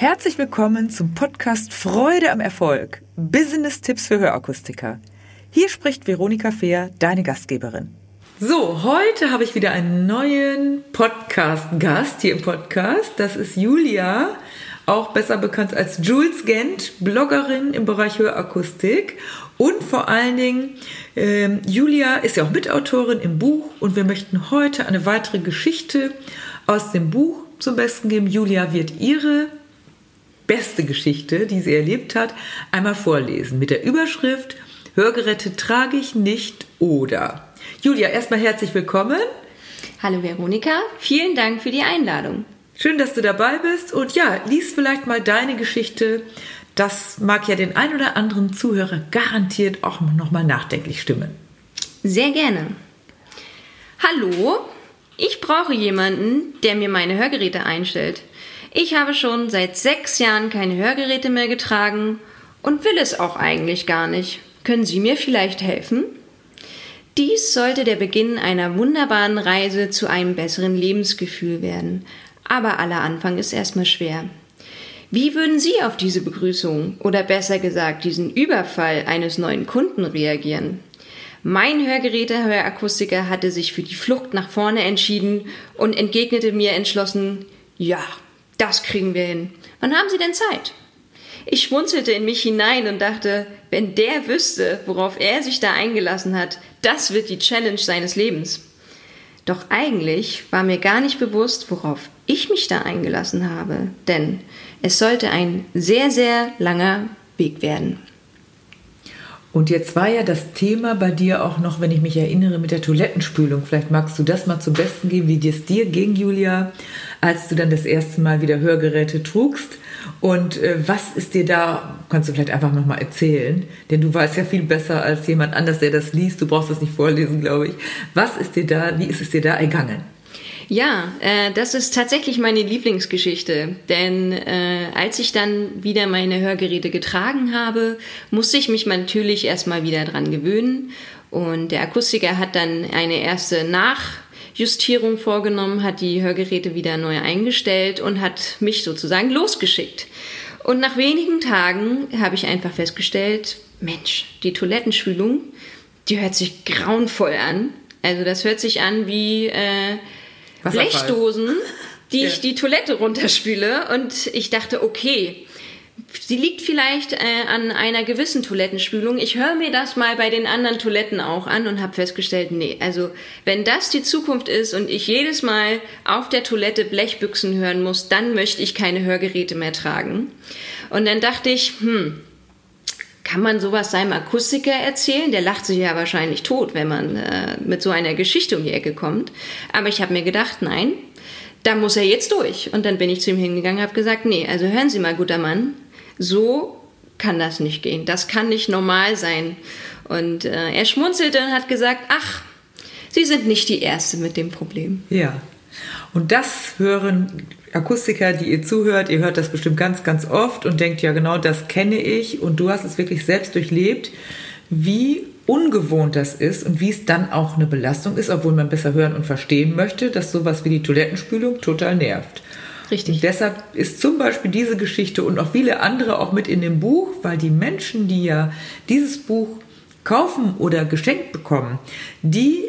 Herzlich willkommen zum Podcast Freude am Erfolg. Business-Tipps für Hörakustiker. Hier spricht Veronika Fehr, deine Gastgeberin. So, heute habe ich wieder einen neuen Podcast-Gast hier im Podcast. Das ist Julia, auch besser bekannt als Jules Gent, Bloggerin im Bereich Hörakustik. Und vor allen Dingen, äh, Julia ist ja auch Mitautorin im Buch und wir möchten heute eine weitere Geschichte aus dem Buch zum Besten geben. Julia wird ihre beste Geschichte, die sie erlebt hat, einmal vorlesen mit der Überschrift Hörgeräte trage ich nicht oder. Julia, erstmal herzlich willkommen. Hallo Veronika, vielen Dank für die Einladung. Schön, dass du dabei bist und ja, lies vielleicht mal deine Geschichte. Das mag ja den ein oder anderen Zuhörer garantiert auch nochmal nachdenklich stimmen. Sehr gerne. Hallo, ich brauche jemanden, der mir meine Hörgeräte einstellt. Ich habe schon seit sechs Jahren keine Hörgeräte mehr getragen und will es auch eigentlich gar nicht. Können Sie mir vielleicht helfen? Dies sollte der Beginn einer wunderbaren Reise zu einem besseren Lebensgefühl werden. Aber aller Anfang ist erstmal schwer. Wie würden Sie auf diese Begrüßung oder besser gesagt diesen Überfall eines neuen Kunden reagieren? Mein Hörgeräte-Hörakustiker hatte sich für die Flucht nach vorne entschieden und entgegnete mir entschlossen, ja, das kriegen wir hin. Wann haben Sie denn Zeit? Ich schmunzelte in mich hinein und dachte, wenn der wüsste, worauf er sich da eingelassen hat, das wird die Challenge seines Lebens. Doch eigentlich war mir gar nicht bewusst, worauf ich mich da eingelassen habe, denn es sollte ein sehr, sehr langer Weg werden. Und jetzt war ja das Thema bei dir auch noch, wenn ich mich erinnere, mit der Toilettenspülung. Vielleicht magst du das mal zum Besten geben, wie es dir ging, Julia, als du dann das erste Mal wieder Hörgeräte trugst. Und äh, was ist dir da, kannst du vielleicht einfach nochmal erzählen, denn du weißt ja viel besser als jemand anders, der das liest. Du brauchst das nicht vorlesen, glaube ich. Was ist dir da, wie ist es dir da ergangen? Ja, äh, das ist tatsächlich meine Lieblingsgeschichte. Denn äh, als ich dann wieder meine Hörgeräte getragen habe, musste ich mich natürlich erstmal wieder dran gewöhnen. Und der Akustiker hat dann eine erste Nachjustierung vorgenommen, hat die Hörgeräte wieder neu eingestellt und hat mich sozusagen losgeschickt. Und nach wenigen Tagen habe ich einfach festgestellt, Mensch, die Toilettenspülung, die hört sich grauenvoll an. Also das hört sich an wie äh. Blechdosen, die ja. ich die Toilette runterspüle. Und ich dachte, okay, sie liegt vielleicht äh, an einer gewissen Toilettenspülung. Ich höre mir das mal bei den anderen Toiletten auch an und habe festgestellt, nee, also wenn das die Zukunft ist und ich jedes Mal auf der Toilette Blechbüchsen hören muss, dann möchte ich keine Hörgeräte mehr tragen. Und dann dachte ich, hm, kann man sowas seinem Akustiker erzählen? Der lacht sich ja wahrscheinlich tot, wenn man äh, mit so einer Geschichte um die Ecke kommt. Aber ich habe mir gedacht, nein, da muss er jetzt durch. Und dann bin ich zu ihm hingegangen habe gesagt, nee, also hören Sie mal, guter Mann, so kann das nicht gehen. Das kann nicht normal sein. Und äh, er schmunzelte und hat gesagt, ach, Sie sind nicht die Erste mit dem Problem. Ja. Und das hören Akustiker, die ihr zuhört, ihr hört das bestimmt ganz, ganz oft und denkt, ja genau, das kenne ich und du hast es wirklich selbst durchlebt, wie ungewohnt das ist und wie es dann auch eine Belastung ist, obwohl man besser hören und verstehen möchte, dass sowas wie die Toilettenspülung total nervt. Richtig. Und deshalb ist zum Beispiel diese Geschichte und auch viele andere auch mit in dem Buch, weil die Menschen, die ja dieses Buch kaufen oder geschenkt bekommen, die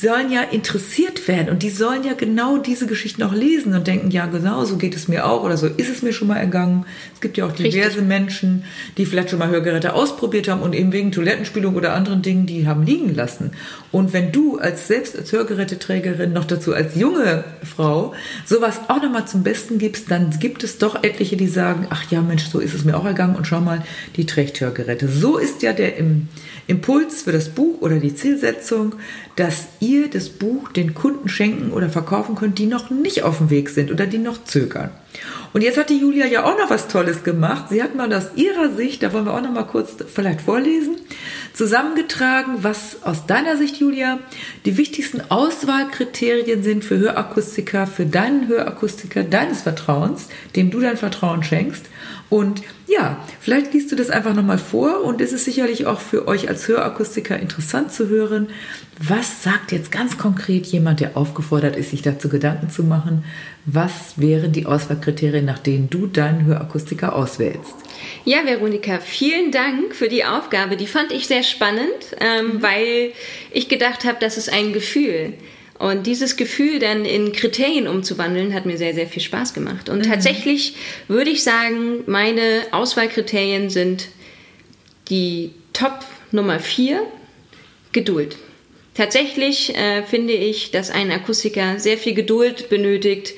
sollen ja interessiert werden und die sollen ja genau diese Geschichten auch lesen und denken, ja genau, so geht es mir auch oder so ist es mir schon mal ergangen. Es gibt ja auch diverse Richtig. Menschen, die vielleicht schon mal Hörgeräte ausprobiert haben und eben wegen Toilettenspülung oder anderen Dingen, die haben liegen lassen. Und wenn du als selbst als Hörgeräteträgerin noch dazu als junge Frau sowas auch nochmal zum Besten gibst, dann gibt es doch etliche, die sagen, ach ja Mensch, so ist es mir auch ergangen und schau mal, die trägt Hörgeräte. So ist ja der im Impuls für das Buch oder die Zielsetzung, dass ihr das Buch den Kunden schenken oder verkaufen könnt, die noch nicht auf dem Weg sind oder die noch zögern. Und jetzt hat die Julia ja auch noch was Tolles gemacht. Sie hat mal aus ihrer Sicht, da wollen wir auch noch mal kurz vielleicht vorlesen, zusammengetragen, was aus deiner Sicht, Julia, die wichtigsten Auswahlkriterien sind für Hörakustiker, für deinen Hörakustiker deines Vertrauens, dem du dein Vertrauen schenkst. Und ja, vielleicht liest du das einfach nochmal vor und es ist sicherlich auch für euch als Hörakustiker interessant zu hören, was sagt jetzt ganz konkret jemand, der aufgefordert ist, sich dazu Gedanken zu machen, was wären die Auswahlkriterien Auswahlkriterien, nach denen du deinen Hörakustiker auswählst. Ja, Veronika, vielen Dank für die Aufgabe. Die fand ich sehr spannend, ähm, weil ich gedacht habe, das ist ein Gefühl. Und dieses Gefühl dann in Kriterien umzuwandeln, hat mir sehr, sehr viel Spaß gemacht. Und mhm. tatsächlich würde ich sagen, meine Auswahlkriterien sind die Top Nummer vier, Geduld. Tatsächlich äh, finde ich, dass ein Akustiker sehr viel Geduld benötigt,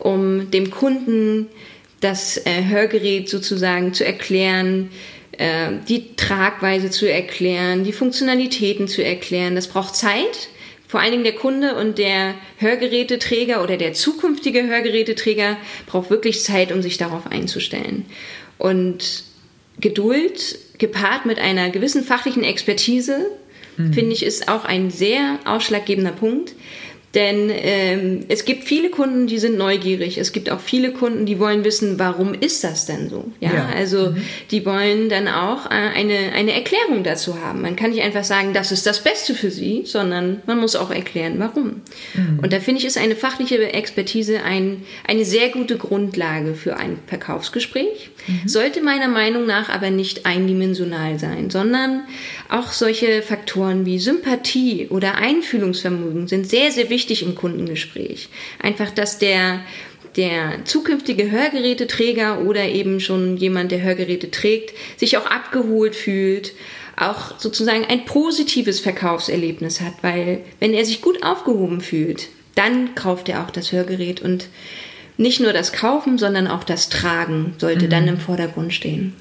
um dem Kunden das äh, Hörgerät sozusagen zu erklären, äh, die Tragweise zu erklären, die Funktionalitäten zu erklären. Das braucht Zeit. Vor allen Dingen der Kunde und der Hörgeräteträger oder der zukünftige Hörgeräteträger braucht wirklich Zeit, um sich darauf einzustellen. Und Geduld gepaart mit einer gewissen fachlichen Expertise, mhm. finde ich, ist auch ein sehr ausschlaggebender Punkt. Denn ähm, es gibt viele Kunden, die sind neugierig. Es gibt auch viele Kunden, die wollen wissen, warum ist das denn so? Ja, ja. also mhm. die wollen dann auch äh, eine, eine Erklärung dazu haben. Man kann nicht einfach sagen, das ist das Beste für sie, sondern man muss auch erklären, warum. Mhm. Und da finde ich, ist eine fachliche Expertise ein, eine sehr gute Grundlage für ein Verkaufsgespräch. Mhm. Sollte meiner Meinung nach aber nicht eindimensional sein, sondern auch solche Faktoren wie Sympathie oder Einfühlungsvermögen sind sehr, sehr wichtig im Kundengespräch. Einfach, dass der der zukünftige Hörgeräteträger oder eben schon jemand, der Hörgeräte trägt, sich auch abgeholt fühlt, auch sozusagen ein positives Verkaufserlebnis hat, weil wenn er sich gut aufgehoben fühlt, dann kauft er auch das Hörgerät und nicht nur das Kaufen, sondern auch das Tragen sollte mhm. dann im Vordergrund stehen.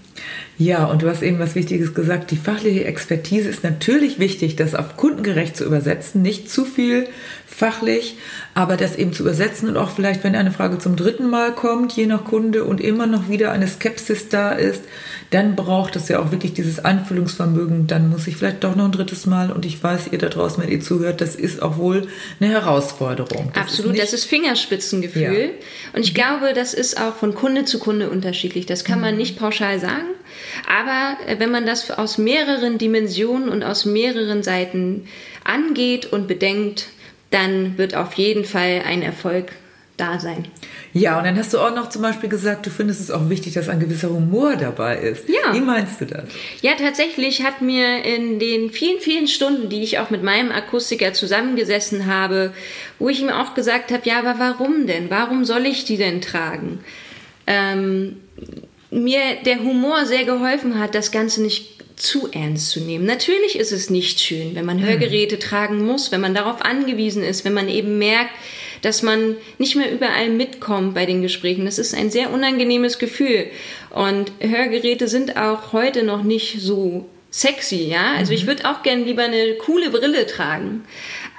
Ja, und du hast eben was Wichtiges gesagt. Die fachliche Expertise ist natürlich wichtig, das auf kundengerecht zu übersetzen. Nicht zu viel fachlich, aber das eben zu übersetzen und auch vielleicht, wenn eine Frage zum dritten Mal kommt, je nach Kunde und immer noch wieder eine Skepsis da ist, dann braucht es ja auch wirklich dieses Anfühlungsvermögen. Dann muss ich vielleicht doch noch ein drittes Mal und ich weiß, ihr da draußen, wenn ihr zuhört, das ist auch wohl eine Herausforderung. Das Absolut, ist das ist Fingerspitzengefühl. Ja. Und ich glaube, das ist auch von Kunde zu Kunde unterschiedlich. Das kann man mhm. nicht pauschal sagen. Aber äh, wenn man das aus mehreren Dimensionen und aus mehreren Seiten angeht und bedenkt, dann wird auf jeden Fall ein Erfolg da sein. Ja, und dann hast du auch noch zum Beispiel gesagt, du findest es auch wichtig, dass ein gewisser Humor dabei ist. Ja. Wie meinst du das? Ja, tatsächlich hat mir in den vielen, vielen Stunden, die ich auch mit meinem Akustiker zusammengesessen habe, wo ich ihm auch gesagt habe, ja, aber warum denn? Warum soll ich die denn tragen? Ähm, mir der Humor sehr geholfen hat, das Ganze nicht zu ernst zu nehmen. Natürlich ist es nicht schön, wenn man Hörgeräte mhm. tragen muss, wenn man darauf angewiesen ist, wenn man eben merkt, dass man nicht mehr überall mitkommt bei den Gesprächen. Das ist ein sehr unangenehmes Gefühl. Und Hörgeräte sind auch heute noch nicht so sexy, ja. Also ich mhm. würde auch gern lieber eine coole Brille tragen.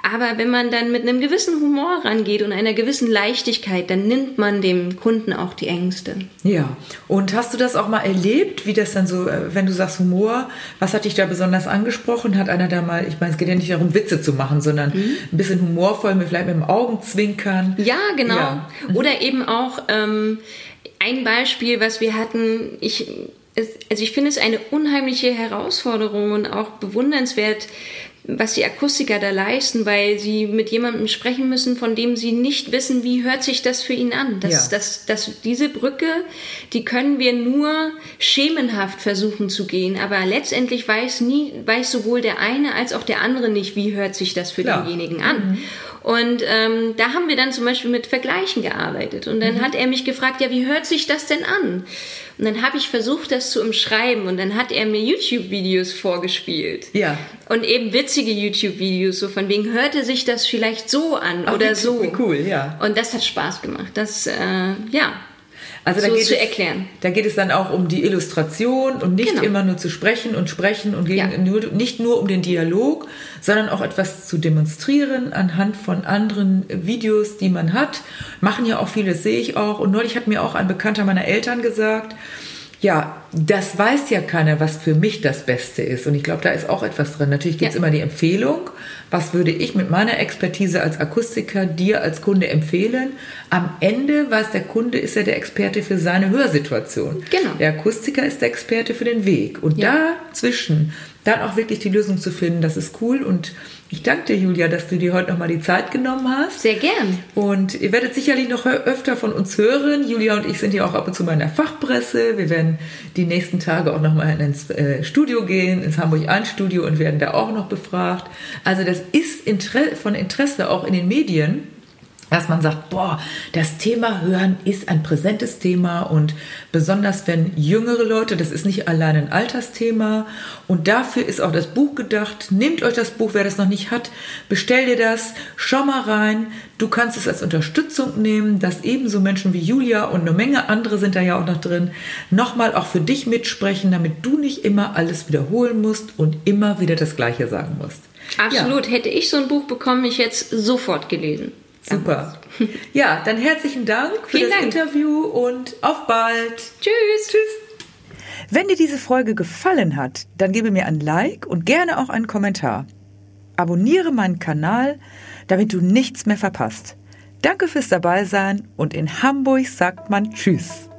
Aber wenn man dann mit einem gewissen Humor rangeht und einer gewissen Leichtigkeit, dann nimmt man dem Kunden auch die Ängste. Ja. Und hast du das auch mal erlebt, wie das dann so, äh, wenn du sagst Humor, was hat dich da besonders angesprochen? Hat einer da mal, ich meine, es geht ja nicht darum, Witze zu machen, sondern mhm. ein bisschen humorvoll, mit vielleicht mit dem Augenzwinkern. Ja, genau. Ja. Oder eben auch ähm, ein Beispiel, was wir hatten, ich also ich finde es eine unheimliche Herausforderung und auch bewundernswert, was die Akustiker da leisten, weil sie mit jemandem sprechen müssen, von dem sie nicht wissen, wie hört sich das für ihn an. Das, ja. das, das, diese Brücke, die können wir nur schemenhaft versuchen zu gehen, aber letztendlich weiß nie, weiß sowohl der eine als auch der andere nicht, wie hört sich das für Klar. denjenigen an. Mhm. Und ähm, da haben wir dann zum Beispiel mit Vergleichen gearbeitet. Und dann mhm. hat er mich gefragt, ja, wie hört sich das denn an? Und dann habe ich versucht, das zu umschreiben. Und dann hat er mir YouTube-Videos vorgespielt. Ja. Und eben witzige YouTube-Videos, so von wegen, hörte sich das vielleicht so an Ach, oder so. Cool, ja. Und das hat Spaß gemacht. Das, äh, ja, also da so geht zu es, erklären. Da geht es dann auch um die Illustration und nicht genau. immer nur zu sprechen und sprechen und gegen, ja. nur, nicht nur um den Dialog, sondern auch etwas zu demonstrieren anhand von anderen Videos, die man hat. Machen ja auch viele, sehe ich auch. Und neulich hat mir auch ein Bekannter meiner Eltern gesagt, ja, das weiß ja keiner, was für mich das Beste ist. Und ich glaube, da ist auch etwas drin. Natürlich gibt es ja. immer die Empfehlung. Was würde ich mit meiner Expertise als Akustiker dir als Kunde empfehlen? Am Ende weiß der Kunde, ist er der Experte für seine Hörsituation. Genau. Der Akustiker ist der Experte für den Weg. Und ja. dazwischen dann auch wirklich die Lösung zu finden, das ist cool. Und ich danke dir, Julia, dass du dir heute nochmal die Zeit genommen hast. Sehr gern. Und ihr werdet sicherlich noch öfter von uns hören. Julia und ich sind ja auch ab und zu mal in der Fachpresse. Wir werden die nächsten Tage auch nochmal ins äh, Studio gehen, ins Hamburg 1 Studio und werden da auch noch befragt. Also das ist von Interesse auch in den Medien dass man sagt, boah, das Thema Hören ist ein präsentes Thema und besonders wenn jüngere Leute, das ist nicht allein ein Altersthema und dafür ist auch das Buch gedacht. Nehmt euch das Buch, wer das noch nicht hat, bestell dir das, schau mal rein. Du kannst es als Unterstützung nehmen, dass ebenso Menschen wie Julia und eine Menge andere sind da ja auch noch drin, nochmal auch für dich mitsprechen, damit du nicht immer alles wiederholen musst und immer wieder das Gleiche sagen musst. Absolut. Ja. Hätte ich so ein Buch bekommen, ich jetzt sofort gelesen. Super. Ja, dann herzlichen Dank für Vielen das Dank. Interview und auf bald. Tschüss. Tschüss. Wenn dir diese Folge gefallen hat, dann gebe mir ein Like und gerne auch einen Kommentar. Abonniere meinen Kanal, damit du nichts mehr verpasst. Danke fürs Dabeisein und in Hamburg sagt man Tschüss.